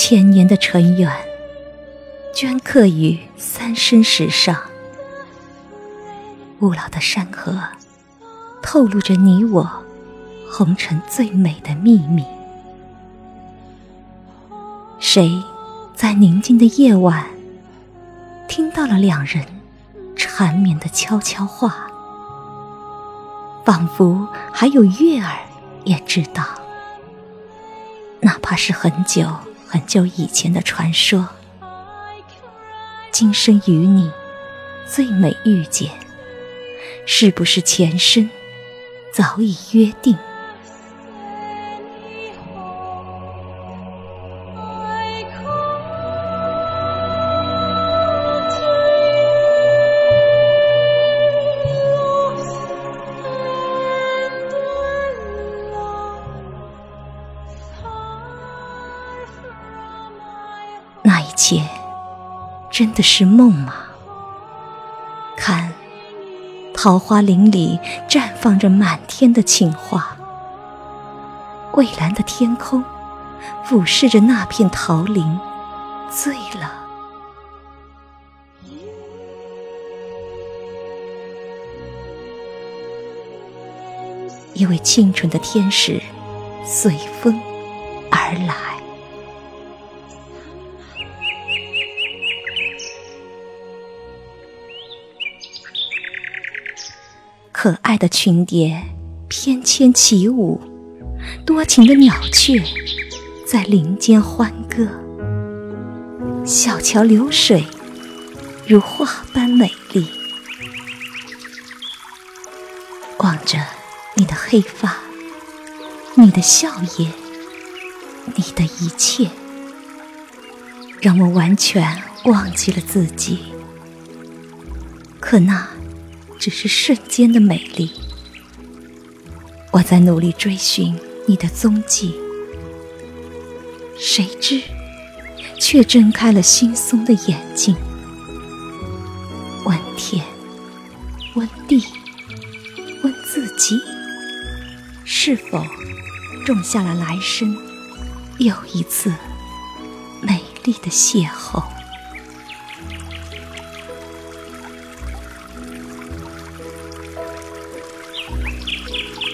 千年的尘缘，镌刻于三生石上。古老的山河，透露着你我红尘最美的秘密。谁在宁静的夜晚，听到了两人缠绵的悄悄话？仿佛还有月儿也知道，哪怕是很久很久以前的传说，今生与你最美遇见，是不是前生早已约定？那一切真的是梦吗？看，桃花林里绽放着满天的情花，蔚蓝的天空俯视着那片桃林，醉了。一位清纯的天使随风而来。可爱的群蝶翩跹起舞，多情的鸟雀在林间欢歌。小桥流水如画般美丽，望着你的黑发，你的笑颜，你的一切，让我完全忘记了自己。可那。只是瞬间的美丽，我在努力追寻你的踪迹，谁知却睁开了惺忪的眼睛。问天，问地，问自己，是否种下了来生又一次美丽的邂逅？あ!